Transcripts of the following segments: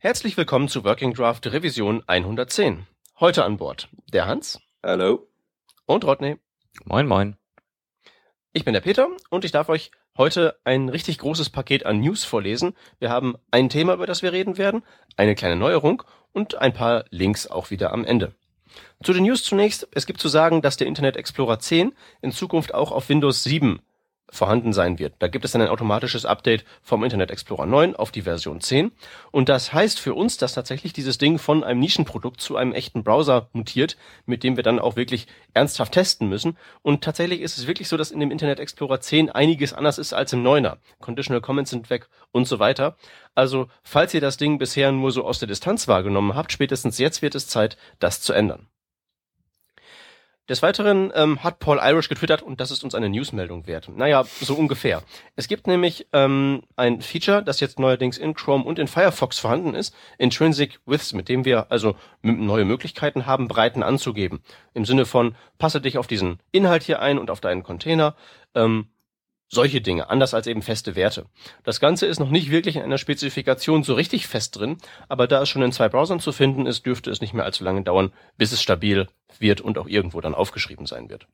Herzlich willkommen zu Working Draft Revision 110. Heute an Bord der Hans. Hallo. Und Rodney. Moin, moin. Ich bin der Peter und ich darf euch heute ein richtig großes Paket an News vorlesen. Wir haben ein Thema, über das wir reden werden, eine kleine Neuerung und ein paar Links auch wieder am Ende. Zu den News zunächst. Es gibt zu sagen, dass der Internet Explorer 10 in Zukunft auch auf Windows 7 vorhanden sein wird. Da gibt es dann ein automatisches Update vom Internet Explorer 9 auf die Version 10. Und das heißt für uns, dass tatsächlich dieses Ding von einem Nischenprodukt zu einem echten Browser mutiert, mit dem wir dann auch wirklich ernsthaft testen müssen. Und tatsächlich ist es wirklich so, dass in dem Internet Explorer 10 einiges anders ist als im 9er. Conditional Comments sind weg und so weiter. Also, falls ihr das Ding bisher nur so aus der Distanz wahrgenommen habt, spätestens jetzt wird es Zeit, das zu ändern. Des Weiteren ähm, hat Paul Irish getwittert und das ist uns eine Newsmeldung wert. Naja, so ungefähr. Es gibt nämlich ähm, ein Feature, das jetzt neuerdings in Chrome und in Firefox vorhanden ist, Intrinsic Widths, mit dem wir also neue Möglichkeiten haben, Breiten anzugeben. Im Sinne von, passe dich auf diesen Inhalt hier ein und auf deinen Container. Ähm, solche Dinge, anders als eben feste Werte. Das Ganze ist noch nicht wirklich in einer Spezifikation so richtig fest drin, aber da es schon in zwei Browsern zu finden ist, dürfte es nicht mehr allzu lange dauern, bis es stabil wird und auch irgendwo dann aufgeschrieben sein wird.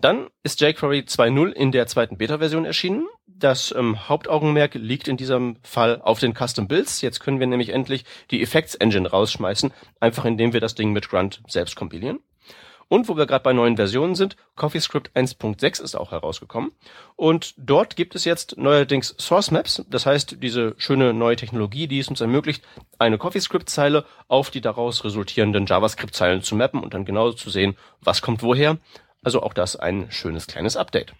Dann ist jQuery 2.0 in der zweiten Beta-Version erschienen. Das ähm, Hauptaugenmerk liegt in diesem Fall auf den Custom Builds. Jetzt können wir nämlich endlich die Effects Engine rausschmeißen, einfach indem wir das Ding mit Grunt selbst kompilieren. Und wo wir gerade bei neuen Versionen sind, CoffeeScript 1.6 ist auch herausgekommen. Und dort gibt es jetzt neuerdings Source Maps. Das heißt, diese schöne neue Technologie, die es uns ermöglicht, eine CoffeeScript-Zeile auf die daraus resultierenden JavaScript-Zeilen zu mappen und dann genau zu sehen, was kommt woher. Also auch das ein schönes kleines Update.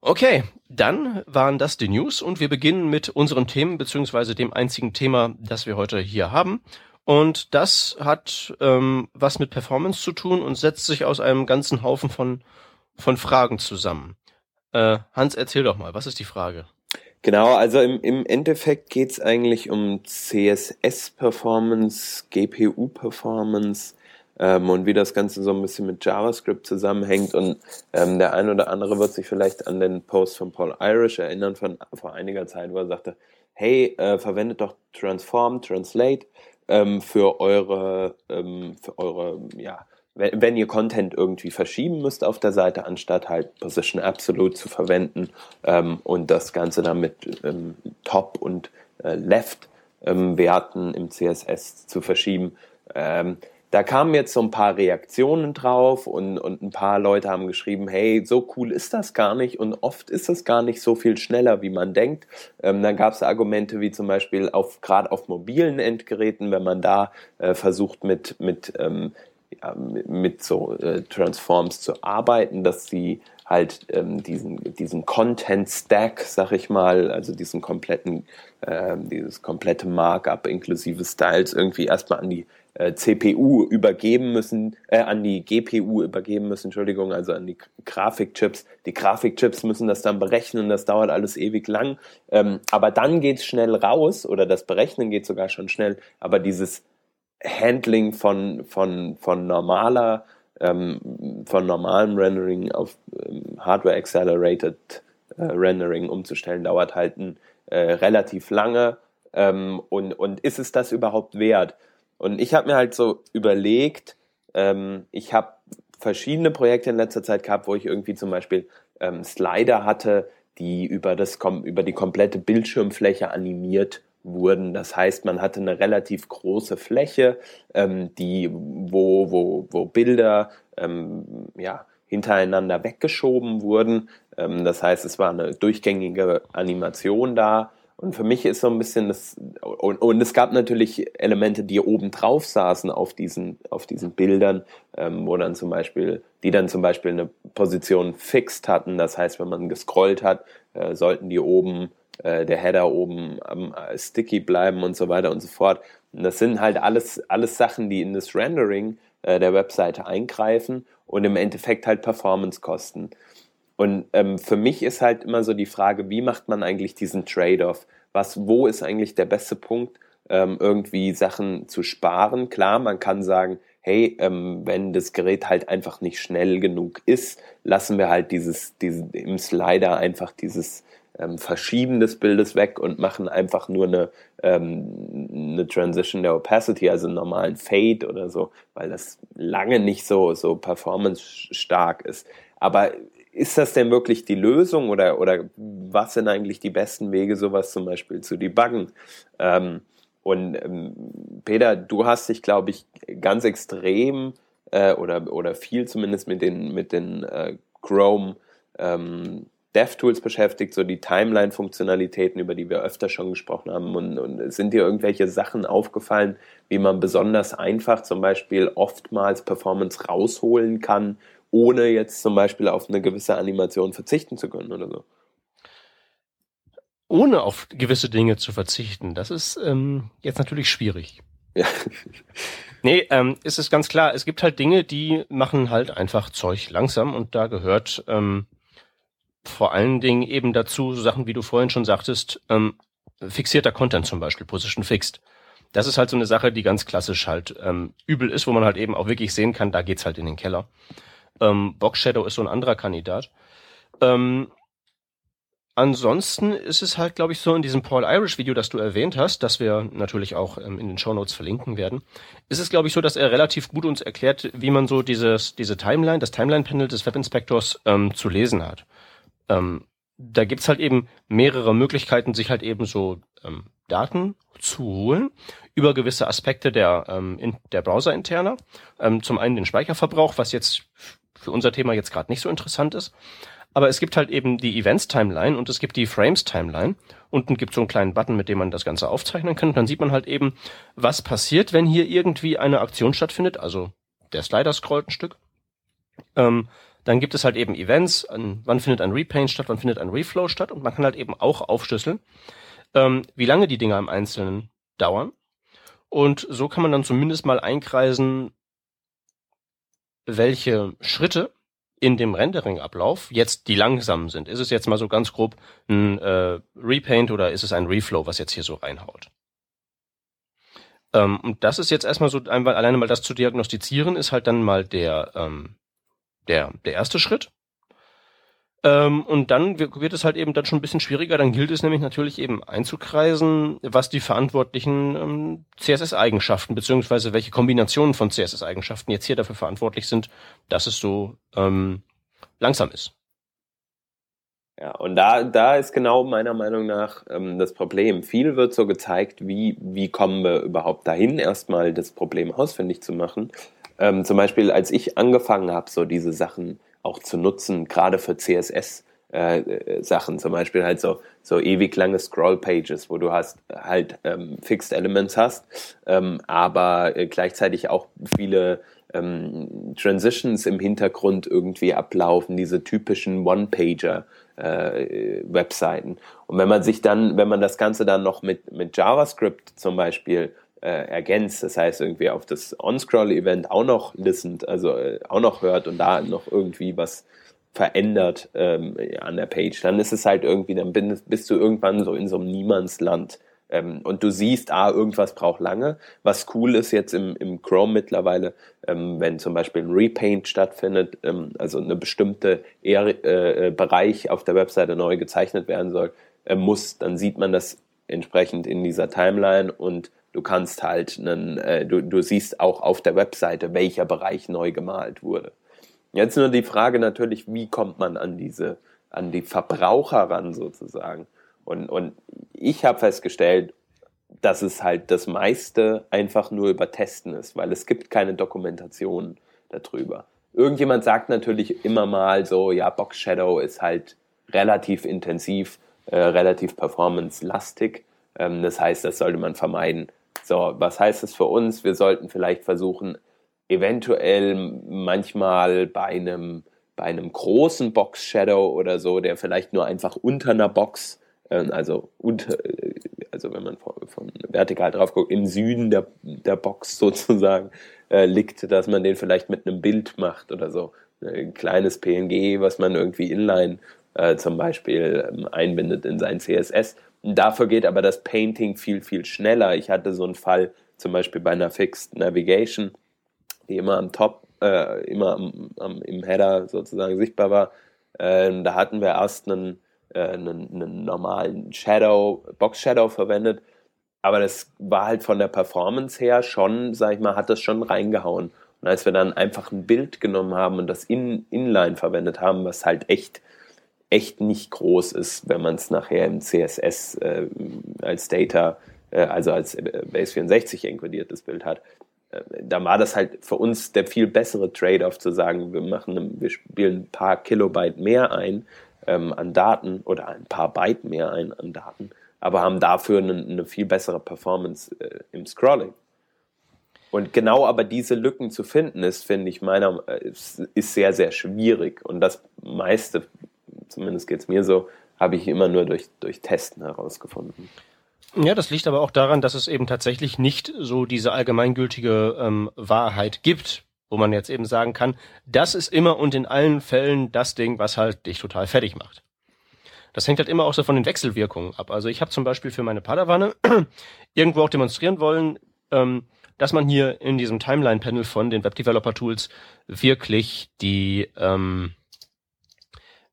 Okay, dann waren das die News und wir beginnen mit unseren Themen beziehungsweise dem einzigen Thema, das wir heute hier haben. Und das hat ähm, was mit Performance zu tun und setzt sich aus einem ganzen Haufen von, von Fragen zusammen. Äh, Hans, erzähl doch mal, was ist die Frage? Genau, also im, im Endeffekt geht's eigentlich um CSS-Performance, GPU-Performance ähm, und wie das Ganze so ein bisschen mit JavaScript zusammenhängt. Und ähm, der ein oder andere wird sich vielleicht an den Post von Paul Irish erinnern von vor einiger Zeit, wo er sagte, hey, äh, verwendet doch Transform, Translate ähm, für eure, ähm, für eure, ja, wenn, ihr Content irgendwie verschieben müsst auf der Seite, anstatt halt Position Absolute zu verwenden ähm, und das Ganze dann mit ähm, Top und äh, Left ähm, Werten im CSS zu verschieben. Da kamen jetzt so ein paar Reaktionen drauf und, und ein paar Leute haben geschrieben, hey, so cool ist das gar nicht und oft ist es gar nicht so viel schneller, wie man denkt. Ähm, dann gab es Argumente wie zum Beispiel auf gerade auf mobilen Endgeräten, wenn man da äh, versucht mit mit ähm, ja, mit, so äh, Transforms zu arbeiten, dass sie halt ähm, diesen, diesen Content-Stack, sag ich mal, also diesen kompletten, äh, dieses komplette Markup inklusive Styles irgendwie erstmal an die äh, CPU übergeben müssen, äh, an die GPU übergeben müssen, Entschuldigung, also an die Grafikchips. Die Grafikchips müssen das dann berechnen, das dauert alles ewig lang. Ähm, aber dann geht's schnell raus oder das Berechnen geht sogar schon schnell, aber dieses Handling von, von, von normaler, ähm, von normalem Rendering auf ähm, Hardware Accelerated äh, Rendering umzustellen, dauert halt ein, äh, relativ lange. Ähm, und, und ist es das überhaupt wert? Und ich habe mir halt so überlegt, ähm, ich habe verschiedene Projekte in letzter Zeit gehabt, wo ich irgendwie zum Beispiel ähm, Slider hatte, die über, das, über die komplette Bildschirmfläche animiert wurden. Das heißt, man hatte eine relativ große Fläche, ähm, die, wo, wo, wo Bilder ähm, ja, hintereinander weggeschoben wurden. Ähm, das heißt, es war eine durchgängige Animation da und für mich ist so ein bisschen das, und, und es gab natürlich Elemente, die oben drauf saßen auf diesen, auf diesen Bildern, ähm, wo dann zum Beispiel, die dann zum Beispiel eine Position fixed hatten. Das heißt, wenn man gescrollt hat, äh, sollten die oben, äh, der Header oben am äh, Sticky bleiben und so weiter und so fort. Und das sind halt alles, alles Sachen, die in das Rendering äh, der Webseite eingreifen und im Endeffekt halt Performance kosten. Und ähm, für mich ist halt immer so die Frage, wie macht man eigentlich diesen Trade-off? Was, wo ist eigentlich der beste Punkt, ähm, irgendwie Sachen zu sparen? Klar, man kann sagen, hey, ähm, wenn das Gerät halt einfach nicht schnell genug ist, lassen wir halt dieses, dieses im Slider einfach dieses ähm, Verschieben des Bildes weg und machen einfach nur eine, ähm, eine Transition der Opacity, also einen normalen Fade oder so, weil das lange nicht so, so performance-stark ist. Aber ist das denn wirklich die Lösung oder, oder was sind eigentlich die besten Wege, sowas zum Beispiel zu debuggen? Ähm, und ähm, Peter, du hast dich, glaube ich, ganz extrem äh, oder, oder viel zumindest mit den, mit den äh, Chrome ähm, DevTools beschäftigt, so die Timeline-Funktionalitäten, über die wir öfter schon gesprochen haben. Und, und sind dir irgendwelche Sachen aufgefallen, wie man besonders einfach zum Beispiel oftmals Performance rausholen kann, ohne jetzt zum Beispiel auf eine gewisse Animation verzichten zu können oder so? Ohne auf gewisse Dinge zu verzichten, das ist ähm, jetzt natürlich schwierig. Ja. nee, ähm, ist es ganz klar, es gibt halt Dinge, die machen halt einfach Zeug langsam und da gehört ähm, vor allen Dingen eben dazu so Sachen, wie du vorhin schon sagtest, ähm, fixierter Content zum Beispiel, Position Fixed. Das ist halt so eine Sache, die ganz klassisch halt ähm, übel ist, wo man halt eben auch wirklich sehen kann, da geht's halt in den Keller. Ähm, Box Shadow ist so ein anderer Kandidat. Ähm, ansonsten ist es halt, glaube ich, so in diesem Paul Irish Video, das du erwähnt hast, das wir natürlich auch ähm, in den Show Notes verlinken werden, ist es, glaube ich, so, dass er relativ gut uns erklärt, wie man so dieses, diese Timeline, das Timeline-Panel des Webinspectors ähm, zu lesen hat. Ähm, da gibt's halt eben mehrere Möglichkeiten, sich halt eben so ähm, Daten zu holen über gewisse Aspekte der, ähm, in, der Browser-Interner. Ähm, zum einen den Speicherverbrauch, was jetzt für unser Thema jetzt gerade nicht so interessant ist. Aber es gibt halt eben die Events-Timeline und es gibt die Frames-Timeline. Unten gibt es so einen kleinen Button, mit dem man das Ganze aufzeichnen kann. Und dann sieht man halt eben, was passiert, wenn hier irgendwie eine Aktion stattfindet. Also der Slider scrollt ein Stück. Ähm, dann gibt es halt eben Events, an, wann findet ein Repaint statt, wann findet ein Reflow statt und man kann halt eben auch aufschlüsseln, ähm, wie lange die Dinger im Einzelnen dauern. Und so kann man dann zumindest mal einkreisen, welche Schritte in dem Rendering-Ablauf jetzt die langsamen sind. Ist es jetzt mal so ganz grob ein äh, Repaint oder ist es ein Reflow, was jetzt hier so reinhaut? Ähm, und das ist jetzt erstmal so, einmal, alleine mal das zu diagnostizieren, ist halt dann mal der ähm, der, der erste Schritt. Ähm, und dann wird es halt eben dann schon ein bisschen schwieriger. Dann gilt es nämlich natürlich eben einzukreisen, was die verantwortlichen ähm, CSS-Eigenschaften beziehungsweise welche Kombinationen von CSS-Eigenschaften jetzt hier dafür verantwortlich sind, dass es so ähm, langsam ist. Ja, und da, da ist genau meiner Meinung nach ähm, das Problem. Viel wird so gezeigt, wie, wie kommen wir überhaupt dahin, erstmal das Problem ausfindig zu machen. Ähm, zum Beispiel, als ich angefangen habe, so diese Sachen auch zu nutzen, gerade für CSS, äh, äh, Sachen, zum Beispiel halt so, so ewig lange Scroll-Pages, wo du hast halt ähm, Fixed Elements hast, ähm, aber äh, gleichzeitig auch viele ähm, Transitions im Hintergrund irgendwie ablaufen, diese typischen One-Pager äh, Webseiten. Und wenn man sich dann, wenn man das Ganze dann noch mit, mit JavaScript zum Beispiel äh, ergänzt, das heißt irgendwie auf das On-Scroll-Event auch noch listened, also äh, auch noch hört und da noch irgendwie was verändert ähm, an der Page, dann ist es halt irgendwie, dann bist, du irgendwann so in so einem Niemandsland. Ähm, und du siehst, ah, irgendwas braucht lange. Was cool ist jetzt im, im Chrome mittlerweile, ähm, wenn zum Beispiel ein Repaint stattfindet, ähm, also eine bestimmte äh, äh, Bereich auf der Webseite neu gezeichnet werden soll, äh, muss, dann sieht man das entsprechend in dieser Timeline und du kannst halt einen, äh, du, du siehst auch auf der Webseite, welcher Bereich neu gemalt wurde. Jetzt nur die Frage natürlich, wie kommt man an diese, an die Verbraucher ran sozusagen? Und, und ich habe festgestellt, dass es halt das meiste einfach nur über Testen ist, weil es gibt keine Dokumentation darüber. Irgendjemand sagt natürlich immer mal so, ja, Box Shadow ist halt relativ intensiv, äh, relativ performance-lastig. Ähm, das heißt, das sollte man vermeiden. So, was heißt das für uns? Wir sollten vielleicht versuchen, eventuell manchmal bei einem, bei einem großen Box Shadow oder so, der vielleicht nur einfach unter einer Box, äh, also unter, äh, also wenn man von, von vertikal drauf guckt, im Süden der, der Box sozusagen äh, liegt, dass man den vielleicht mit einem Bild macht oder so. Ein kleines PNG, was man irgendwie inline äh, zum Beispiel ähm, einbindet in sein CSS Dafür geht aber das Painting viel, viel schneller. Ich hatte so einen Fall zum Beispiel bei einer Fixed Navigation, die immer am Top, äh, immer am, am, im Header sozusagen sichtbar war. Ähm, da hatten wir erst einen, äh, einen, einen normalen Shadow, Box Shadow verwendet. Aber das war halt von der Performance her schon, sag ich mal, hat das schon reingehauen. Und als wir dann einfach ein Bild genommen haben und das in, Inline verwendet haben, was halt echt, echt nicht groß ist, wenn man es nachher im CSS äh, als Data, äh, also als äh, Base 64 enkodiertes Bild hat, äh, da war das halt für uns der viel bessere Trade-off zu sagen, wir machen, wir spielen ein paar Kilobyte mehr ein ähm, an Daten oder ein paar Byte mehr ein an Daten, aber haben dafür eine, eine viel bessere Performance äh, im Scrolling. Und genau aber diese Lücken zu finden, ist, finde ich, meiner, ist, ist sehr, sehr schwierig. Und das meiste, zumindest geht es mir so, habe ich immer nur durch, durch Testen herausgefunden. Ja, das liegt aber auch daran, dass es eben tatsächlich nicht so diese allgemeingültige ähm, Wahrheit gibt, wo man jetzt eben sagen kann, das ist immer und in allen Fällen das Ding, was halt dich total fertig macht. Das hängt halt immer auch so von den Wechselwirkungen ab. Also ich habe zum Beispiel für meine Padawanne irgendwo auch demonstrieren wollen, ähm, dass man hier in diesem Timeline-Panel von den Web Developer Tools wirklich die ähm,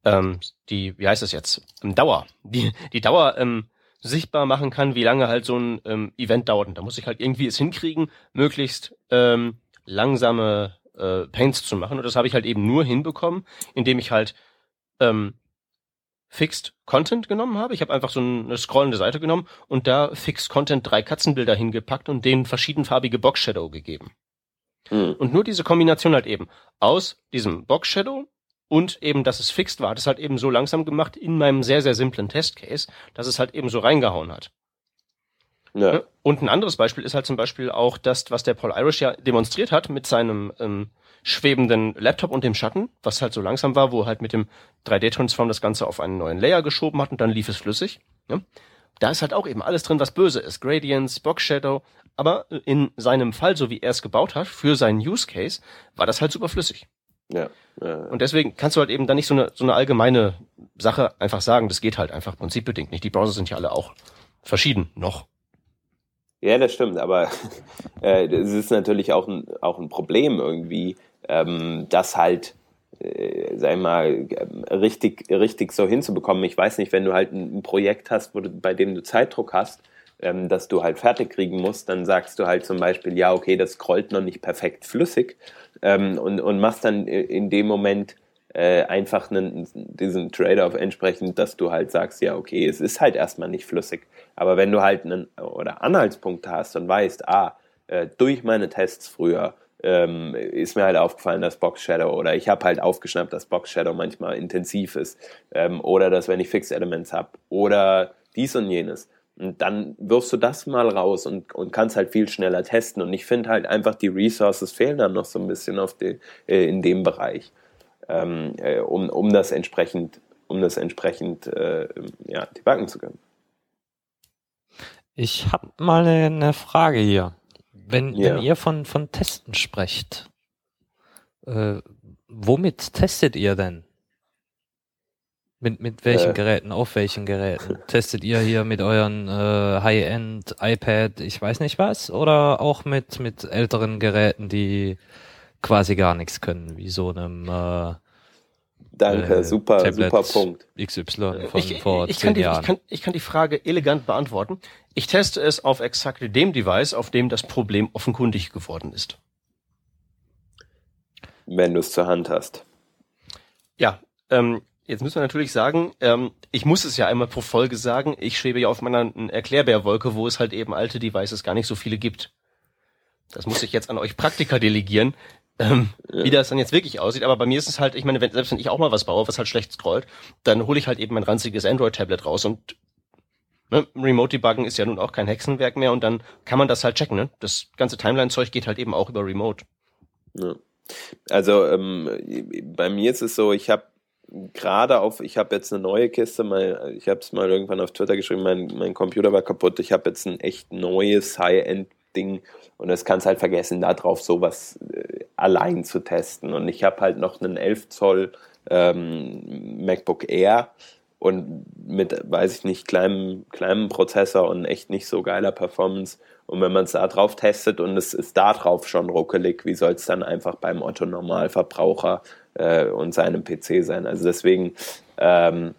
ähm, die, wie heißt das jetzt, ähm, Dauer, die, die Dauer ähm, sichtbar machen kann, wie lange halt so ein ähm, Event dauert. Und da muss ich halt irgendwie es hinkriegen, möglichst ähm, langsame äh, Paints zu machen. Und das habe ich halt eben nur hinbekommen, indem ich halt ähm, Fixed Content genommen habe. Ich habe einfach so eine scrollende Seite genommen und da Fixed Content drei Katzenbilder hingepackt und denen verschiedenfarbige Box Shadow gegeben. Mhm. Und nur diese Kombination halt eben aus diesem Box Shadow und eben, dass es fixed war, hat es halt eben so langsam gemacht in meinem sehr, sehr simplen Testcase, dass es halt eben so reingehauen hat. Ja. Und ein anderes Beispiel ist halt zum Beispiel auch das, was der Paul Irish ja demonstriert hat mit seinem ähm, schwebenden Laptop und dem Schatten, was halt so langsam war, wo halt mit dem 3D-Transform das Ganze auf einen neuen Layer geschoben hat und dann lief es flüssig. Ja? Da ist halt auch eben alles drin, was böse ist. Gradients, Box Shadow. Aber in seinem Fall, so wie er es gebaut hat, für seinen Use Case, war das halt super flüssig. Ja. Und deswegen kannst du halt eben dann nicht so eine, so eine allgemeine Sache einfach sagen, das geht halt einfach prinzipbedingt nicht. Die Browser sind ja alle auch verschieden noch. Ja, das stimmt, aber äh, das ist natürlich auch ein, auch ein Problem irgendwie, ähm, das halt, äh, sag ich mal, richtig, richtig so hinzubekommen. Ich weiß nicht, wenn du halt ein, ein Projekt hast, wo du, bei dem du Zeitdruck hast, ähm, dass du halt fertig kriegen musst, dann sagst du halt zum Beispiel, ja, okay, das scrollt noch nicht perfekt flüssig ähm, und, und machst dann in dem Moment äh, einfach einen, diesen Trade-off entsprechend, dass du halt sagst, ja, okay, es ist halt erstmal nicht flüssig. Aber wenn du halt einen oder Anhaltspunkte hast und weißt, ah, äh, durch meine Tests früher ähm, ist mir halt aufgefallen, dass Box Shadow oder ich habe halt aufgeschnappt, dass Box Shadow manchmal intensiv ist ähm, oder dass wenn ich Fixed Elements habe oder dies und jenes, und dann wirfst du das mal raus und, und kannst halt viel schneller testen. Und ich finde halt einfach, die Resources fehlen dann noch so ein bisschen auf die, äh, in dem Bereich, ähm, äh, um, um das entsprechend, um das entsprechend äh, ja, debuggen zu können. Ich habe mal eine Frage hier. Wenn, ja. wenn ihr von, von Testen sprecht, äh, womit testet ihr denn? Mit, mit welchen äh, Geräten, auf welchen Geräten? Testet ihr hier mit euren äh, High-End iPad, ich weiß nicht was, oder auch mit, mit älteren Geräten, die quasi gar nichts können, wie so einem äh, Danke, äh, super, Tablet super Punkt. XY von ich, vor ich, zehn kann die, Jahren. Ich kann, ich kann die Frage elegant beantworten. Ich teste es auf exakt dem Device, auf dem das Problem offenkundig geworden ist. Wenn du es zur Hand hast. Ja, ähm, Jetzt müssen wir natürlich sagen, ähm, ich muss es ja einmal pro Folge sagen, ich schwebe ja auf meiner Erklärbärwolke, wo es halt eben alte Devices gar nicht so viele gibt. Das muss ich jetzt an euch Praktiker delegieren, ähm, ja. wie das dann jetzt wirklich aussieht. Aber bei mir ist es halt, ich meine, wenn, selbst wenn ich auch mal was baue, was halt schlecht scrollt, dann hole ich halt eben mein ranziges Android-Tablet raus und ne, Remote Debuggen ist ja nun auch kein Hexenwerk mehr und dann kann man das halt checken. Ne? Das ganze Timeline-Zeug geht halt eben auch über Remote. Ja. Also ähm, bei mir ist es so, ich habe gerade auf, ich habe jetzt eine neue Kiste, mal, ich habe es mal irgendwann auf Twitter geschrieben, mein, mein Computer war kaputt, ich habe jetzt ein echt neues High-End-Ding und das kannst halt vergessen, da drauf sowas äh, allein zu testen. Und ich habe halt noch einen 11 Zoll ähm, MacBook Air und mit, weiß ich nicht, kleinem, kleinem Prozessor und echt nicht so geiler Performance. Und wenn man es da drauf testet und es ist da drauf schon ruckelig, wie soll es dann einfach beim Otto-Normalverbraucher äh, und seinem PC sein. Also deswegen, ähm,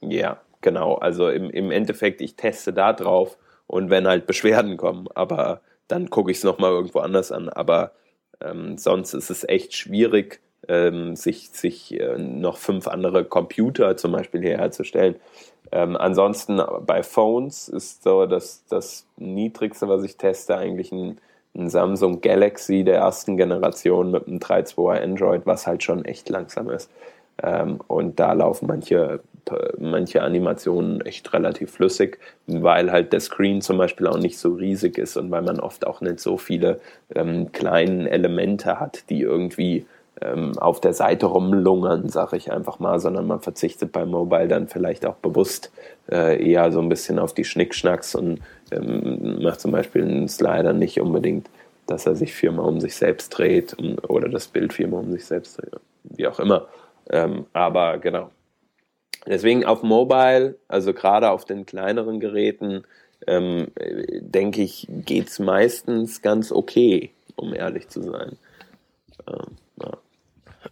Ja, genau. Also im, im Endeffekt, ich teste da drauf und wenn halt Beschwerden kommen, aber dann gucke ich es nochmal irgendwo anders an. Aber ähm, sonst ist es echt schwierig, ähm, sich, sich äh, noch fünf andere Computer zum Beispiel herzustellen. Ähm, ansonsten bei Phones ist so dass das niedrigste, was ich teste, eigentlich ein, ein Samsung Galaxy der ersten Generation mit einem 3.2er Android, was halt schon echt langsam ist. Ähm, und da laufen manche, manche Animationen echt relativ flüssig, weil halt der Screen zum Beispiel auch nicht so riesig ist und weil man oft auch nicht so viele ähm, kleinen Elemente hat, die irgendwie ähm, auf der Seite rumlungern, sage ich einfach mal, sondern man verzichtet beim Mobile dann vielleicht auch bewusst äh, eher so ein bisschen auf die Schnickschnacks und ähm, macht zum Beispiel einen Slider nicht unbedingt, dass er sich viermal um sich selbst dreht oder das Bild viermal um sich selbst dreht, wie auch immer. Ähm, aber genau. Deswegen auf Mobile, also gerade auf den kleineren Geräten, ähm, denke ich, geht es meistens ganz okay, um ehrlich zu sein. Ähm, ja.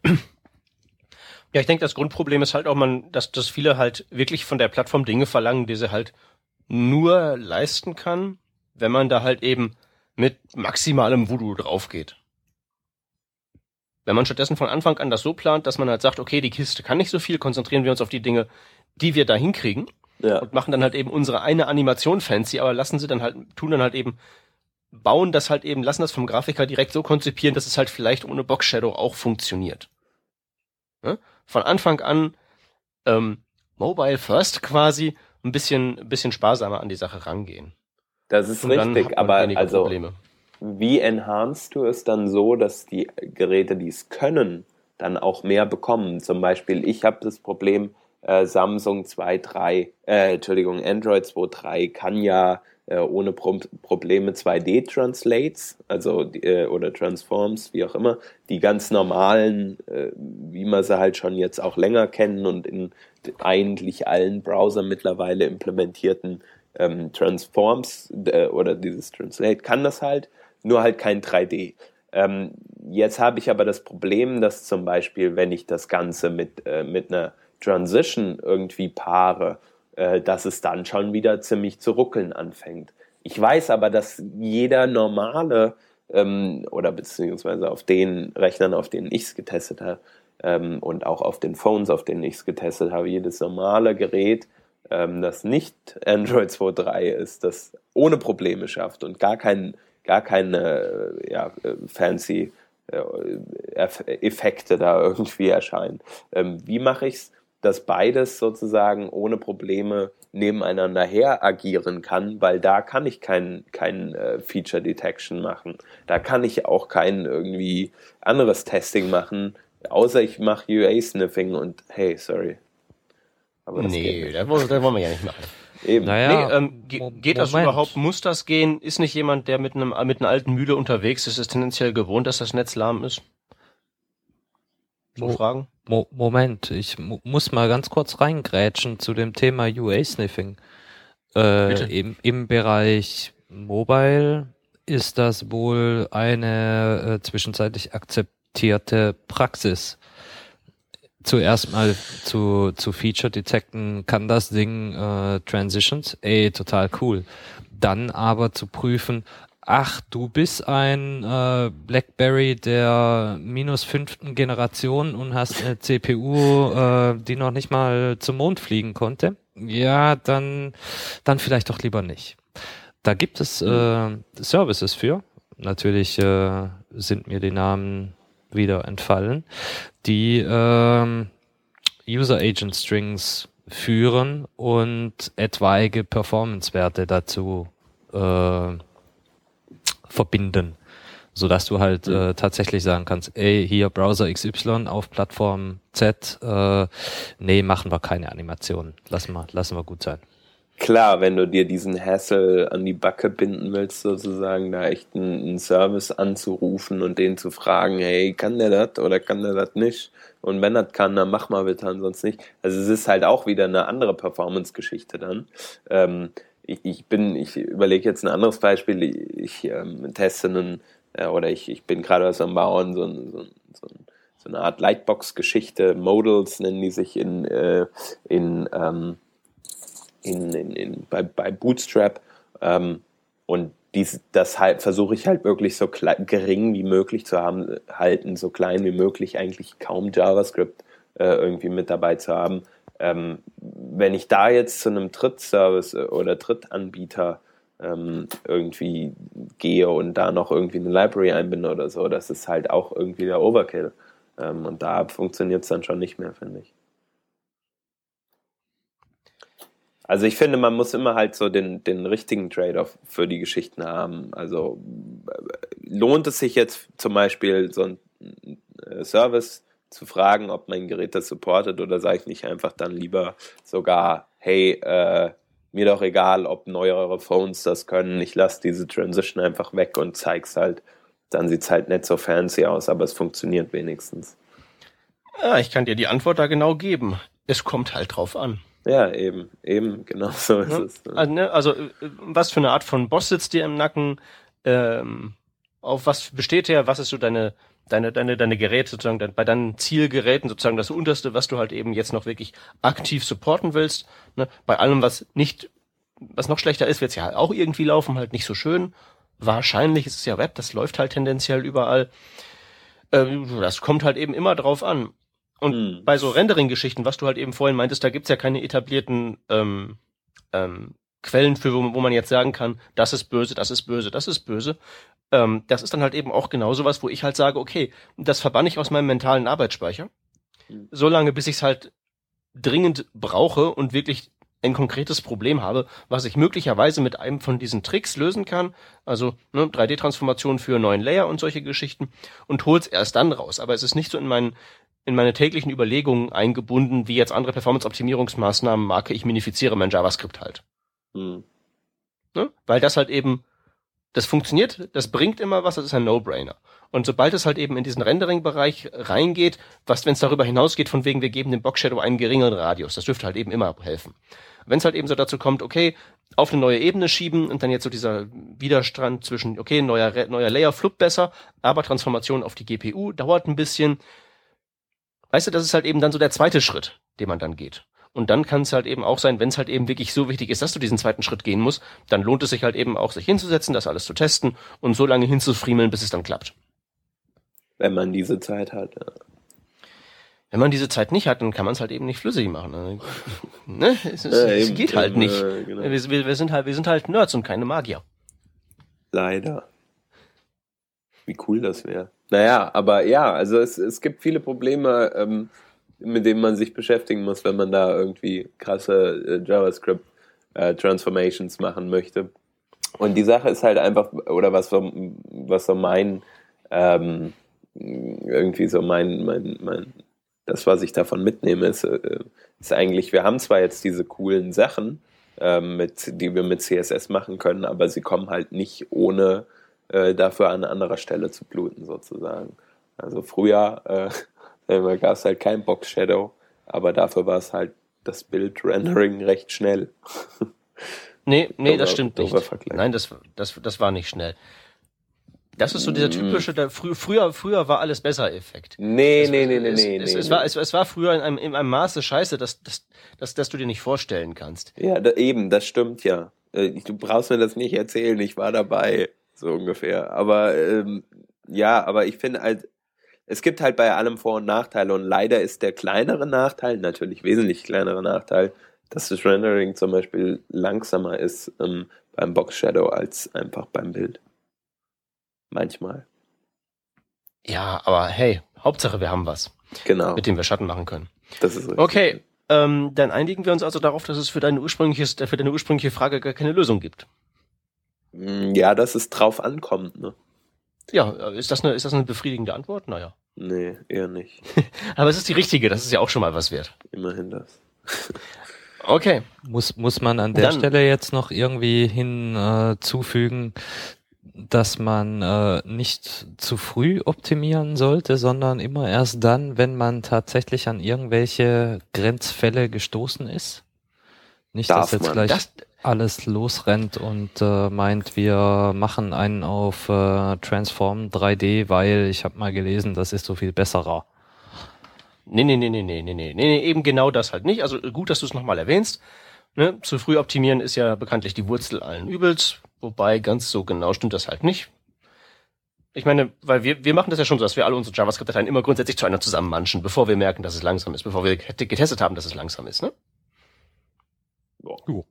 Ja, ich denke, das Grundproblem ist halt auch, man, dass, dass viele halt wirklich von der Plattform Dinge verlangen, die sie halt nur leisten kann, wenn man da halt eben mit maximalem Voodoo drauf geht. Wenn man stattdessen von Anfang an das so plant, dass man halt sagt, okay, die Kiste kann nicht so viel, konzentrieren wir uns auf die Dinge, die wir da hinkriegen ja. und machen dann halt eben unsere eine Animation fancy, aber lassen sie dann halt, tun dann halt eben, bauen das halt eben, lassen das vom Grafiker direkt so konzipieren, dass es halt vielleicht ohne Box Shadow auch funktioniert. Ja? Von Anfang an ähm, Mobile First quasi ein bisschen, ein bisschen sparsamer an die Sache rangehen. Das ist und richtig, aber also Probleme wie enhanced du es dann so, dass die Geräte, die es können, dann auch mehr bekommen? Zum Beispiel, ich habe das Problem, äh, Samsung 2.3, äh, Entschuldigung, Android 2.3 kann ja äh, ohne Pro Probleme 2D-Translates, also äh, oder Transforms, wie auch immer, die ganz normalen, äh, wie man sie halt schon jetzt auch länger kennen und in eigentlich allen Browsern mittlerweile implementierten ähm, Transforms äh, oder dieses Translate kann das halt nur halt kein 3D. Ähm, jetzt habe ich aber das Problem, dass zum Beispiel, wenn ich das Ganze mit, äh, mit einer Transition irgendwie paare, äh, dass es dann schon wieder ziemlich zu ruckeln anfängt. Ich weiß aber, dass jeder normale ähm, oder beziehungsweise auf den Rechnern, auf denen ich es getestet habe ähm, und auch auf den Phones, auf denen ich es getestet habe, jedes normale Gerät, ähm, das nicht Android 2.3 ist, das ohne Probleme schafft und gar keinen gar keine ja, fancy äh, Effekte da irgendwie erscheinen. Ähm, wie mache ich es, dass beides sozusagen ohne Probleme nebeneinander her agieren kann, weil da kann ich kein, kein äh, Feature Detection machen. Da kann ich auch kein irgendwie anderes Testing machen, außer ich mache UA-Sniffing und hey, sorry. Aber das nee, das wollen wir ja nicht machen. Eben. Naja, nee, ähm, ge geht das überhaupt? Muss das gehen? Ist nicht jemand, der mit einem mit einer alten Mühle unterwegs ist, ist tendenziell gewohnt, dass das Netz lahm ist? Mo Fragen? Mo Moment, ich muss mal ganz kurz reingrätschen zu dem Thema UA-Sniffing. Äh, im, Im Bereich Mobile ist das wohl eine äh, zwischenzeitlich akzeptierte Praxis zuerst mal zu, zu Feature detecten, kann das Ding äh, Transitions? Ey, total cool. Dann aber zu prüfen, ach, du bist ein äh, BlackBerry der minus fünften Generation und hast eine CPU, äh, die noch nicht mal zum Mond fliegen konnte. Ja, dann, dann vielleicht doch lieber nicht. Da gibt es äh, Services für. Natürlich äh, sind mir die Namen wieder entfallen, die ähm, User Agent Strings führen und etwaige Performance-Werte dazu äh, verbinden, so dass du halt äh, tatsächlich sagen kannst, ey, hier Browser XY auf Plattform Z, äh, nee, machen wir keine Animationen, lassen wir, lassen wir gut sein klar, wenn du dir diesen Hassel an die Backe binden willst, sozusagen, da echt einen, einen, Service anzurufen und den zu fragen, hey, kann der das oder kann der das nicht? Und wenn das kann, dann mach mal bitte, ansonsten nicht. Also es ist halt auch wieder eine andere Performance-Geschichte dann. Ähm, ich, ich bin, ich überlege jetzt ein anderes Beispiel. Ich, ähm, teste einen, äh, oder ich, ich bin gerade was am Bauen, so ein, so so so eine Art Lightbox-Geschichte. Modals nennen die sich in, äh, in, ähm, in, in, in, bei, bei Bootstrap. Ähm, und dies, das halt, versuche ich halt wirklich so gering wie möglich zu haben, halten, so klein wie möglich, eigentlich kaum JavaScript äh, irgendwie mit dabei zu haben. Ähm, wenn ich da jetzt zu einem Trittservice äh, oder Drittanbieter ähm, irgendwie gehe und da noch irgendwie eine Library einbinde oder so, das ist halt auch irgendwie der Overkill. Ähm, und da funktioniert es dann schon nicht mehr, finde ich. Also ich finde, man muss immer halt so den, den richtigen Trade-off für die Geschichten haben. Also lohnt es sich jetzt zum Beispiel so ein äh, Service zu fragen, ob mein Gerät das supportet oder sage ich nicht einfach dann lieber sogar, hey, äh, mir doch egal, ob neuere Phones das können, ich lasse diese Transition einfach weg und zeig's halt. Dann sieht's halt nicht so fancy aus, aber es funktioniert wenigstens. Ja, ich kann dir die Antwort da genau geben. Es kommt halt drauf an. Ja, eben, eben, genau so ist ja. es. Ne? Also, ne, also, was für eine Art von Boss sitzt dir im Nacken? Ähm, auf was besteht der? Was ist so deine, deine, deine, deine Geräte sozusagen, bei deinen Zielgeräten sozusagen das unterste, was du halt eben jetzt noch wirklich aktiv supporten willst? Ne? Bei allem, was nicht, was noch schlechter ist, wird es ja auch irgendwie laufen, halt nicht so schön. Wahrscheinlich ist es ja Web, das läuft halt tendenziell überall. Ähm, das kommt halt eben immer drauf an. Und hm. bei so Rendering-Geschichten, was du halt eben vorhin meintest, da gibt's ja keine etablierten ähm, ähm, Quellen für, wo, wo man jetzt sagen kann, das ist böse, das ist böse, das ist böse. Ähm, das ist dann halt eben auch genau sowas, wo ich halt sage, okay, das verbanne ich aus meinem mentalen Arbeitsspeicher. Hm. Solange bis ich es halt dringend brauche und wirklich ein konkretes Problem habe, was ich möglicherweise mit einem von diesen Tricks lösen kann, also ne, 3D-Transformation für neuen Layer und solche Geschichten, und hol's erst dann raus. Aber es ist nicht so in meinen in meine täglichen Überlegungen eingebunden, wie jetzt andere Performance-Optimierungsmaßnahmen marke, ich minifiziere mein JavaScript halt. Hm. Ne? Weil das halt eben, das funktioniert, das bringt immer was, das ist ein No-Brainer. Und sobald es halt eben in diesen Rendering-Bereich reingeht, was, wenn es darüber hinausgeht, von wegen, wir geben dem Box-Shadow einen geringeren Radius, das dürfte halt eben immer helfen. Wenn es halt eben so dazu kommt, okay, auf eine neue Ebene schieben und dann jetzt so dieser Widerstand zwischen, okay, neuer, neuer Layer fluppt besser, aber Transformation auf die GPU dauert ein bisschen, Weißt du, das ist halt eben dann so der zweite Schritt, den man dann geht. Und dann kann es halt eben auch sein, wenn es halt eben wirklich so wichtig ist, dass du diesen zweiten Schritt gehen musst, dann lohnt es sich halt eben auch, sich hinzusetzen, das alles zu testen und so lange hinzufriemeln, bis es dann klappt. Wenn man diese Zeit hat, ja. Wenn man diese Zeit nicht hat, dann kann man es halt eben nicht flüssig machen. Ne? ne? Es, ist, ja, es geht halt nicht. Äh, genau. wir, wir, wir, sind halt, wir sind halt Nerds und keine Magier. Leider. Wie cool das wäre. Naja, aber ja, also es, es gibt viele Probleme, ähm, mit denen man sich beschäftigen muss, wenn man da irgendwie krasse äh, JavaScript äh, Transformations machen möchte. Und die Sache ist halt einfach, oder was so, was so mein, ähm, irgendwie so mein, mein, mein, das, was ich davon mitnehme, ist, äh, ist eigentlich, wir haben zwar jetzt diese coolen Sachen, ähm, mit, die wir mit CSS machen können, aber sie kommen halt nicht ohne äh, dafür an anderer Stelle zu bluten, sozusagen. Also früher äh, gab es halt kein Box Shadow, aber dafür war es halt das Bild-Rendering recht schnell. Nee, nee, das stimmt nicht. Nein, das, das, das war nicht schnell. Das ist so dieser mm. typische, der, frü früher, früher war alles besser Effekt. Nee, es, nee, nee, nee, es, nee, es, nee, es, War, es, es war früher in einem, in einem Maße scheiße, dass, dass, dass, dass du dir nicht vorstellen kannst. Ja, da, eben, das stimmt ja. Äh, du brauchst mir das nicht erzählen, ich war dabei so ungefähr. Aber ähm, ja, aber ich finde halt, es gibt halt bei allem Vor- und Nachteile und leider ist der kleinere Nachteil, natürlich wesentlich kleinere Nachteil, dass das Rendering zum Beispiel langsamer ist ähm, beim Box Shadow als einfach beim Bild. Manchmal. Ja, aber hey, Hauptsache wir haben was. Genau. Mit dem wir Schatten machen können. Das ist richtig. Okay, ähm, dann einigen wir uns also darauf, dass es für deine, ursprüngliches, für deine ursprüngliche Frage gar keine Lösung gibt. Mm, ja, dass es drauf ankommt, ne? Ja, ist das eine, ist das eine befriedigende Antwort? Naja. Nee, eher nicht. Aber es ist die richtige, das ist ja auch schon mal was wert. Immerhin das. okay. Muss, muss man an der Dann. Stelle jetzt noch irgendwie hinzufügen, äh, dass man äh, nicht zu früh optimieren sollte, sondern immer erst dann, wenn man tatsächlich an irgendwelche Grenzfälle gestoßen ist? Nicht, Darf dass jetzt man. gleich... Das, alles losrennt und äh, meint, wir machen einen auf äh, Transform 3D, weil ich habe mal gelesen, das ist so viel besserer. Nee, nee, nee, nee, nee, nee, nee, nee, eben genau das halt nicht. Also gut, dass du es nochmal erwähnst. Ne? Zu früh optimieren ist ja bekanntlich die Wurzel allen Übels, wobei ganz so genau stimmt das halt nicht. Ich meine, weil wir, wir machen das ja schon so, dass wir alle unsere JavaScript-Dateien immer grundsätzlich zu einer zusammenmanschen, bevor wir merken, dass es langsam ist, bevor wir getestet haben, dass es langsam ist, ne? Ja.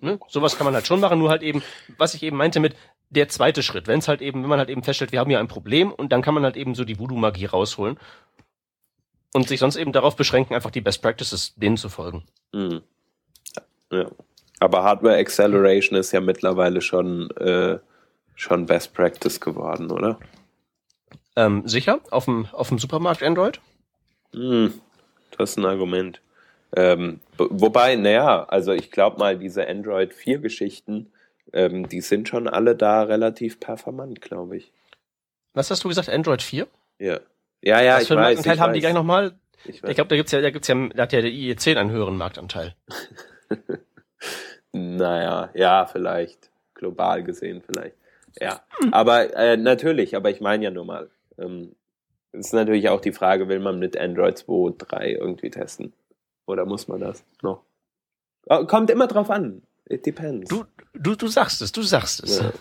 Ne? Sowas kann man halt schon machen, nur halt eben, was ich eben meinte mit der zweite Schritt, wenn es halt eben, wenn man halt eben feststellt, wir haben ja ein Problem und dann kann man halt eben so die Voodoo-Magie rausholen und sich sonst eben darauf beschränken, einfach die Best Practices denen zu folgen. Mhm. Ja. Aber Hardware Acceleration ist ja mittlerweile schon, äh, schon Best Practice geworden, oder? Ähm, sicher? Auf dem, auf dem Supermarkt Android? Hm, das ist ein Argument. Ähm, wobei, naja, also ich glaube mal, diese Android 4 Geschichten, ähm, die sind schon alle da relativ performant, glaube ich. Was hast du gesagt, Android 4? Ja. Ja, ja, Was ich für einen weiß. Marktanteil ich haben weiß. die gleich nochmal? Ich, Ich glaube, da gibt's ja, da gibt's ja, da hat ja der IE10 einen höheren Marktanteil. Naja, ja, vielleicht. Global gesehen vielleicht. Ja. Aber äh, natürlich, aber ich meine ja nur mal. Ähm, es ist natürlich auch die Frage, will man mit Android 2, 3 irgendwie testen? Oder muss man das noch? Oh, kommt immer drauf an. It depends. Du, du, du sagst es, du sagst es. Ja.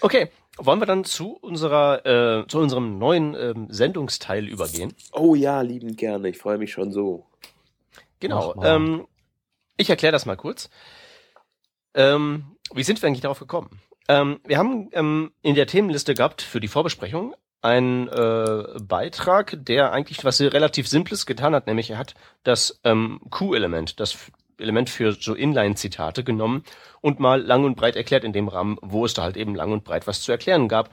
Okay, wollen wir dann zu unserer, äh, zu unserem neuen ähm, Sendungsteil übergehen? Oh ja, liebend gerne. Ich freue mich schon so. Genau. Ähm, ich erkläre das mal kurz. Ähm, wie sind wir eigentlich darauf gekommen? Ähm, wir haben ähm, in der Themenliste gehabt für die Vorbesprechung einen äh, Beitrag, der eigentlich was relativ Simples getan hat, nämlich er hat das ähm, Q-Element, das Element für so Inline-Zitate genommen und mal lang und breit erklärt in dem Rahmen, wo es da halt eben lang und breit was zu erklären gab.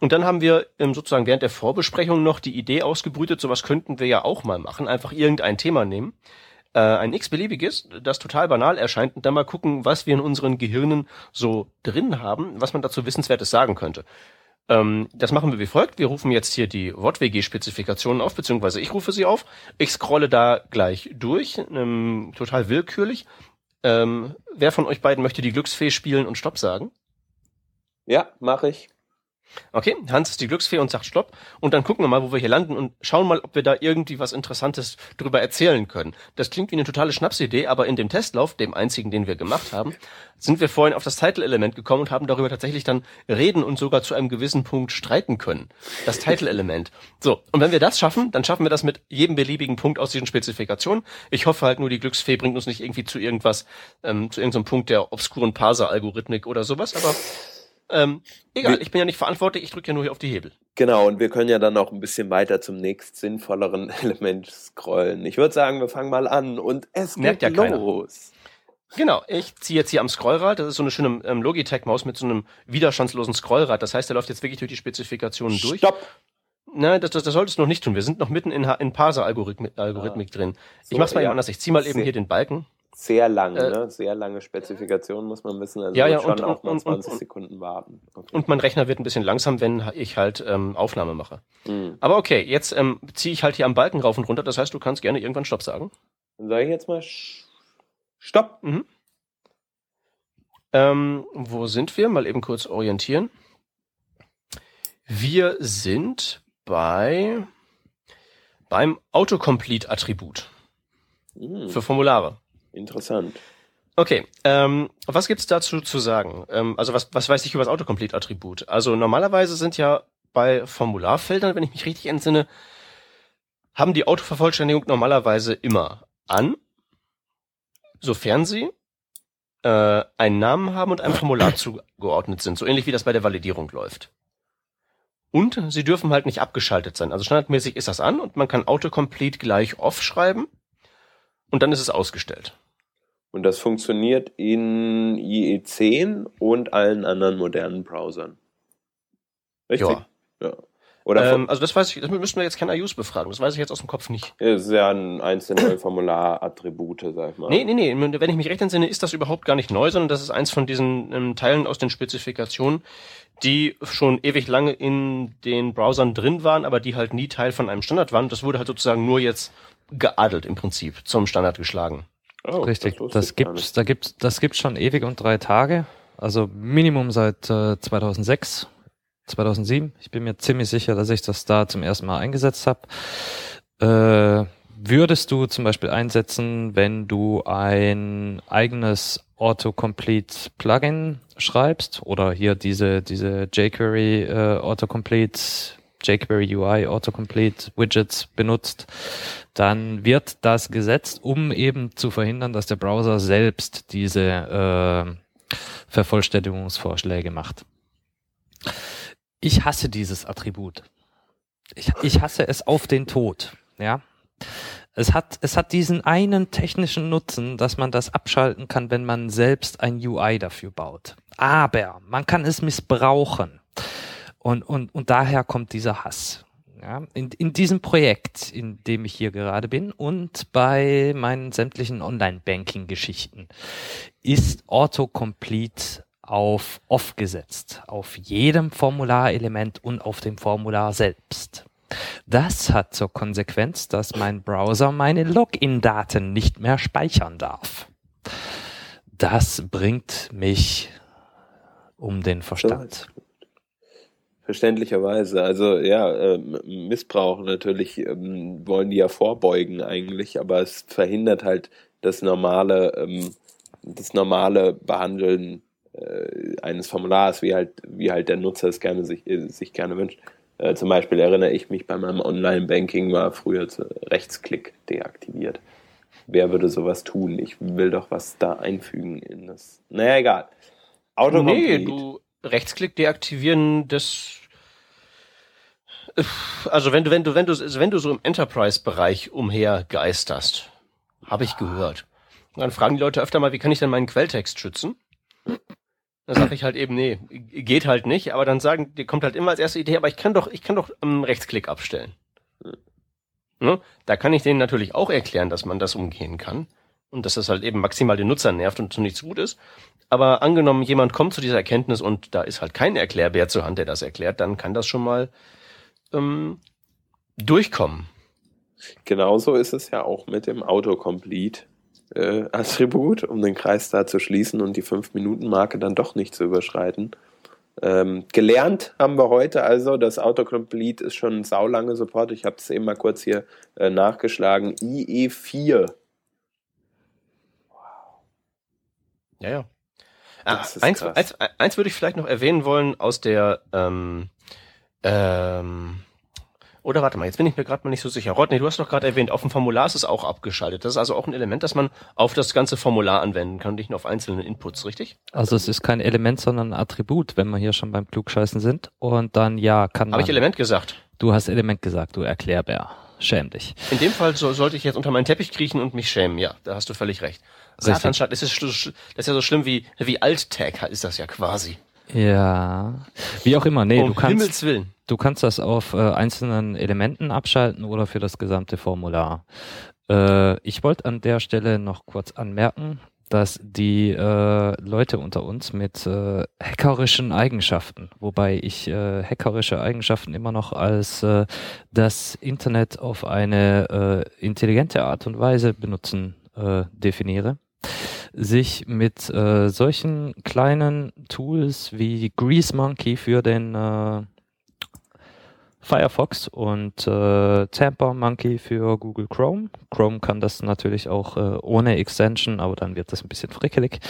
Und dann haben wir ähm, sozusagen während der Vorbesprechung noch die Idee ausgebrütet, sowas könnten wir ja auch mal machen, einfach irgendein Thema nehmen, äh, ein x-beliebiges, das total banal erscheint, und dann mal gucken, was wir in unseren Gehirnen so drin haben, was man dazu Wissenswertes sagen könnte. Ähm, das machen wir wie folgt. Wir rufen jetzt hier die WortWG-Spezifikationen auf, beziehungsweise ich rufe sie auf. Ich scrolle da gleich durch, ähm, total willkürlich. Ähm, wer von euch beiden möchte die Glücksfee spielen und Stopp sagen? Ja, mache ich. Okay, Hans ist die Glücksfee und sagt Stopp. Und dann gucken wir mal, wo wir hier landen und schauen mal, ob wir da irgendwie was Interessantes drüber erzählen können. Das klingt wie eine totale Schnapsidee, aber in dem Testlauf, dem einzigen, den wir gemacht haben, sind wir vorhin auf das Title-Element gekommen und haben darüber tatsächlich dann reden und sogar zu einem gewissen Punkt streiten können. Das Title-Element. So, und wenn wir das schaffen, dann schaffen wir das mit jedem beliebigen Punkt aus diesen Spezifikationen. Ich hoffe halt nur, die Glücksfee bringt uns nicht irgendwie zu irgendwas, ähm, zu irgendeinem Punkt der obskuren Parser-Algorithmik oder sowas, aber ähm, egal, ich bin ja nicht verantwortlich, ich drücke ja nur hier auf die Hebel. Genau, und wir können ja dann auch ein bisschen weiter zum nächst sinnvolleren Element scrollen. Ich würde sagen, wir fangen mal an und es Merkt geht ja keiner. los. Genau, ich ziehe jetzt hier am Scrollrad, das ist so eine schöne ähm, Logitech-Maus mit so einem widerstandslosen Scrollrad. Das heißt, der läuft jetzt wirklich durch die Spezifikationen durch. Stopp! Nein, das, das, das solltest du noch nicht tun. Wir sind noch mitten in, in Parser-Algorithmik Algorithmik drin. ich So, mach's mal ja. eben anders. Ich zieh mal eben hier den Balken. Sehr lang, Äh, ne? Sehr lange Spezifikation muss man wissen. Also Ja, ja, schon und- auch mal und- und- 20 und- Sekunden warten. Okay. Und mein Rechner wird ein bisschen langsam, wenn ich halt ähm, Aufnahme mache. Hm. Aber okay, jetzt ähm, ziehe ich halt hier am Balken rauf und runter. Das heißt, du kannst gerne irgendwann Stopp sagen. Dann sage ich jetzt mal Stopp. Ähm, wo sind wir? Mal eben kurz orientieren. Wir sind bei beim Autocomplete-Attribut Hm. für Formulare. Interessant. Okay, ähm, was gibt's dazu zu sagen? Ähm, also was, was weiß ich über das Autocomplete-Attribut? Also normalerweise sind ja bei Formularfeldern, wenn ich mich richtig entsinne, haben die Autovervollständigung normalerweise immer an, sofern sie äh, einen Namen haben und einem Formular zugeordnet sind, so ähnlich wie das bei der Validierung läuft. Und sie dürfen halt nicht abgeschaltet sein. Also standardmäßig ist das an und man kann Autocomplete gleich off schreiben und dann ist es ausgestellt. Und das funktioniert in IE10 und allen anderen modernen Browsern. Richtig? Ja. ja. Oder Ähm, also das weiß ich, das müssen wir jetzt kein IUs befragen, das weiß ich jetzt aus dem Kopf nicht. Ist ja ein einzelne Formular-Attribute, sag ich mal. Nee, nee, nee, wenn ich mich recht entsinne, ist das überhaupt gar nicht neu, sondern das ist eins von diesen ähm, Teilen aus den Spezifikationen, die schon ewig lange in den Browsern drin waren, aber die halt nie Teil von einem Standard waren. Das wurde halt sozusagen nur jetzt geadelt im Prinzip, zum Standard geschlagen. Oh, Richtig, das gibt's, da gibt's, das gibt's schon ewig und drei Tage. Also Minimum seit äh, 2006, 2007. Ich bin mir ziemlich sicher, dass ich das da zum ersten Mal eingesetzt habe. äh, würdest du zum Beispiel einsetzen, wenn du ein eigenes Autocomplete Plugin schreibst oder hier diese, diese jQuery äh, Autocomplete, jQuery UI Autocomplete Widgets benutzt, dann wird das gesetzt, um eben zu verhindern, dass der Browser selbst diese äh, Vervollständigungsvorschläge macht. Ich hasse dieses Attribut. Ich, ich hasse es auf den Tod. Ja. Es hat, es hat diesen einen technischen Nutzen, dass man das abschalten kann, wenn man selbst ein UI dafür baut. Aber man kann es missbrauchen. Und, und, und daher kommt dieser Hass. Ja, in, in diesem Projekt, in dem ich hier gerade bin und bei meinen sämtlichen Online-Banking-Geschichten ist Autocomplete auf Off gesetzt, auf jedem Formularelement und auf dem Formular selbst. Das hat zur Konsequenz, dass mein Browser meine Login-Daten nicht mehr speichern darf. Das bringt mich um den Verstand. Verständlicherweise. Also ja, äh, Missbrauch natürlich ähm, wollen die ja vorbeugen eigentlich, aber es verhindert halt das normale, ähm, das normale Behandeln äh, eines Formulars, wie halt, wie halt der Nutzer es gerne sich, äh, sich gerne wünscht. Äh, zum Beispiel erinnere ich mich bei meinem Online-Banking war früher Rechtsklick deaktiviert. Wer würde sowas tun? Ich will doch was da einfügen in das. Naja, egal. Autocomplete. Nee, du Rechtsklick deaktivieren, das also wenn du wenn du wenn du wenn du so im Enterprise-Bereich umhergeisterst, habe ich gehört. Und dann fragen die Leute öfter mal, wie kann ich denn meinen Quelltext schützen? Dann sage ich halt eben, nee, geht halt nicht, aber dann sagen, die kommt halt immer als erste Idee, aber ich kann doch, ich kann doch einen Rechtsklick abstellen. Ne? Da kann ich denen natürlich auch erklären, dass man das umgehen kann und dass das halt eben maximal den Nutzer nervt und zu nichts gut ist. Aber angenommen, jemand kommt zu dieser Erkenntnis und da ist halt kein Erklärbär zur Hand, der das erklärt, dann kann das schon mal ähm, durchkommen. Genauso ist es ja auch mit dem Autocomplete äh, um den Kreis da zu schließen und die 5-Minuten-Marke dann doch nicht zu überschreiten. Ähm, gelernt haben wir heute also, das Autocomplete ist schon saulange Support. Ich habe es eben mal kurz hier äh, nachgeschlagen. IE4. Ja, ja. Ah, eins, eins, eins würde ich vielleicht noch erwähnen wollen aus der ähm, ähm, oder warte mal, jetzt bin ich mir gerade mal nicht so sicher. Rodney, du hast doch gerade erwähnt, auf dem Formular ist es auch abgeschaltet. Das ist also auch ein Element, das man auf das ganze Formular anwenden kann, nicht nur auf einzelne Inputs, richtig? Also es ist kein Element, sondern ein Attribut, wenn wir hier schon beim Klugscheißen sind. Und dann ja, kann man. Habe ich Element gesagt? Du hast Element gesagt, du Erklärbär. Schäm dich. In dem Fall so, sollte ich jetzt unter meinen Teppich kriechen und mich schämen. Ja, da hast du völlig recht. Satanstadt, das ist, das ist ja so schlimm wie, wie Alt-Tag ist das ja quasi. Ja, wie auch immer. Nee, um du kannst, Himmels Willen. du kannst das auf äh, einzelnen Elementen abschalten oder für das gesamte Formular. Äh, ich wollte an der Stelle noch kurz anmerken, dass die äh, Leute unter uns mit äh, hackerischen Eigenschaften, wobei ich äh, hackerische Eigenschaften immer noch als äh, das Internet auf eine äh, intelligente Art und Weise benutzen äh, definiere, sich mit äh, solchen kleinen Tools wie Grease Monkey für den äh, Firefox und äh, Tamper Monkey für Google Chrome. Chrome kann das natürlich auch äh, ohne Extension, aber dann wird das ein bisschen frickelig.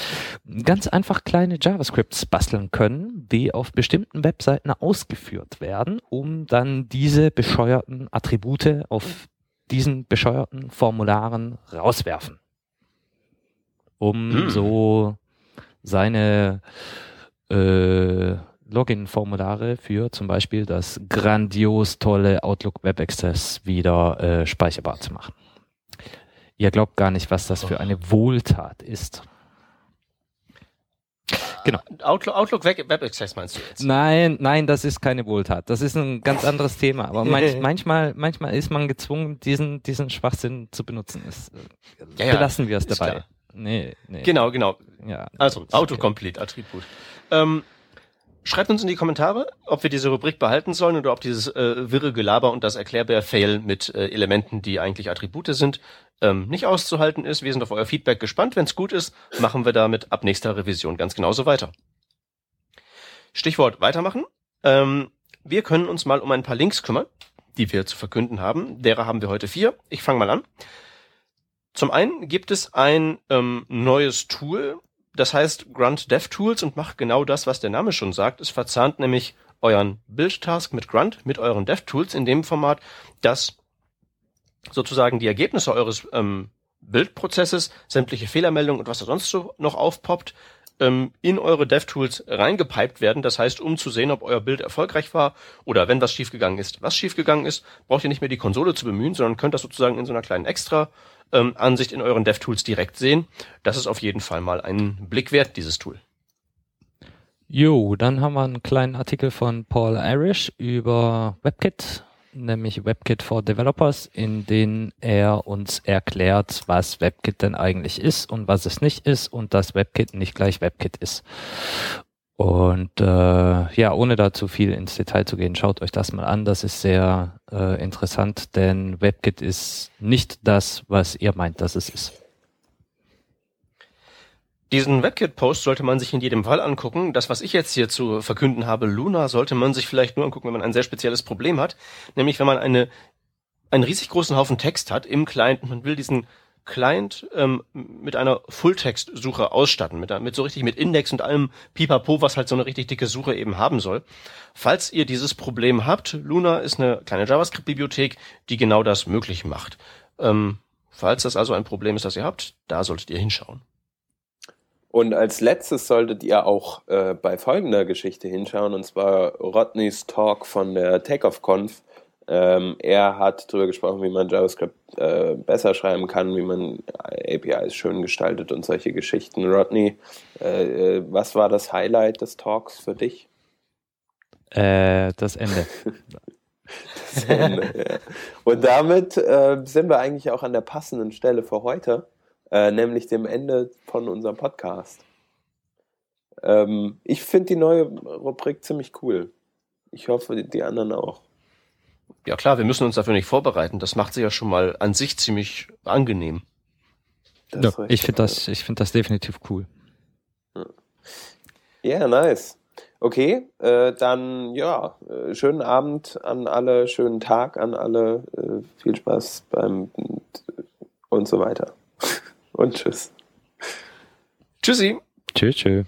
Ganz einfach kleine JavaScripts basteln können, die auf bestimmten Webseiten ausgeführt werden, um dann diese bescheuerten Attribute auf diesen bescheuerten Formularen rauswerfen um hm. so seine äh, Login-Formulare für zum Beispiel das grandios tolle Outlook Web Access wieder äh, speicherbar zu machen. Ihr glaubt gar nicht, was das für eine Wohltat ist. Genau. Outlook, Outlook Web Access meinst du jetzt? Nein, nein, das ist keine Wohltat. Das ist ein ganz anderes Thema. Aber manch, manchmal, manchmal ist man gezwungen, diesen, diesen Schwachsinn zu benutzen. Ist, ja, ja, belassen wir es dabei. Klar. Nee, nee. Genau, genau. Ja, also, Autocomplete, okay. Attribut. Ähm, schreibt uns in die Kommentare, ob wir diese Rubrik behalten sollen oder ob dieses äh, wirre Gelaber und das Erklärbär-Fail mit äh, Elementen, die eigentlich Attribute sind, ähm, nicht auszuhalten ist. Wir sind auf euer Feedback gespannt. Wenn es gut ist, machen wir damit ab nächster Revision ganz genauso weiter. Stichwort weitermachen. Ähm, wir können uns mal um ein paar Links kümmern die wir zu verkünden haben. Derer haben wir heute vier. Ich fange mal an. Zum einen gibt es ein ähm, neues Tool, das heißt Grunt DevTools und macht genau das, was der Name schon sagt. Es verzahnt nämlich euren Build-Task mit Grunt, mit euren DevTools in dem Format, dass sozusagen die Ergebnisse eures ähm, Bildprozesses, sämtliche Fehlermeldungen und was da sonst so noch aufpoppt, ähm, in eure DevTools reingepiped werden. Das heißt, um zu sehen, ob euer Bild erfolgreich war oder wenn was schiefgegangen ist, was schiefgegangen ist, braucht ihr nicht mehr die Konsole zu bemühen, sondern könnt das sozusagen in so einer kleinen Extra ähm, in euren DevTools direkt sehen. Das ist auf jeden Fall mal ein Blick wert, dieses Tool. Jo, dann haben wir einen kleinen Artikel von Paul Irish über WebKit, nämlich WebKit for Developers, in dem er uns erklärt, was WebKit denn eigentlich ist und was es nicht ist und dass WebKit nicht gleich WebKit ist. Und äh, ja, ohne da zu viel ins Detail zu gehen, schaut euch das mal an. Das ist sehr äh, interessant, denn WebKit ist nicht das, was ihr meint, dass es ist. Diesen WebKit-Post sollte man sich in jedem Fall angucken. Das, was ich jetzt hier zu verkünden habe, Luna, sollte man sich vielleicht nur angucken, wenn man ein sehr spezielles Problem hat. Nämlich, wenn man eine, einen riesig großen Haufen Text hat im Client und man will diesen Client ähm, mit einer Fulltext-Suche ausstatten, mit, mit so richtig mit Index und allem Pipapo, was halt so eine richtig dicke Suche eben haben soll. Falls ihr dieses Problem habt, Luna ist eine kleine JavaScript-Bibliothek, die genau das möglich macht. Ähm, falls das also ein Problem ist, das ihr habt, da solltet ihr hinschauen. Und als letztes solltet ihr auch äh, bei folgender Geschichte hinschauen, und zwar Rodneys Talk von der TakeOff-Conf. Ähm, er hat darüber gesprochen, wie man JavaScript äh, besser schreiben kann, wie man APIs schön gestaltet und solche Geschichten. Rodney, äh, äh, was war das Highlight des Talks für dich? Äh, das Ende. das Ende ja. Und damit äh, sind wir eigentlich auch an der passenden Stelle für heute äh, nämlich dem Ende von unserem Podcast. Ähm, ich finde die neue Rubrik ziemlich cool. Ich hoffe, die, die anderen auch. Ja klar, wir müssen uns dafür nicht vorbereiten. Das macht sie ja schon mal an sich ziemlich angenehm. Ja, ich finde das, ich finde das definitiv cool. Ja, yeah, nice. Okay, äh, dann ja, äh, schönen Abend an alle, schönen Tag an alle, äh, viel Spaß beim und so weiter und tschüss. Tschüssi. Tschüss, tschüss.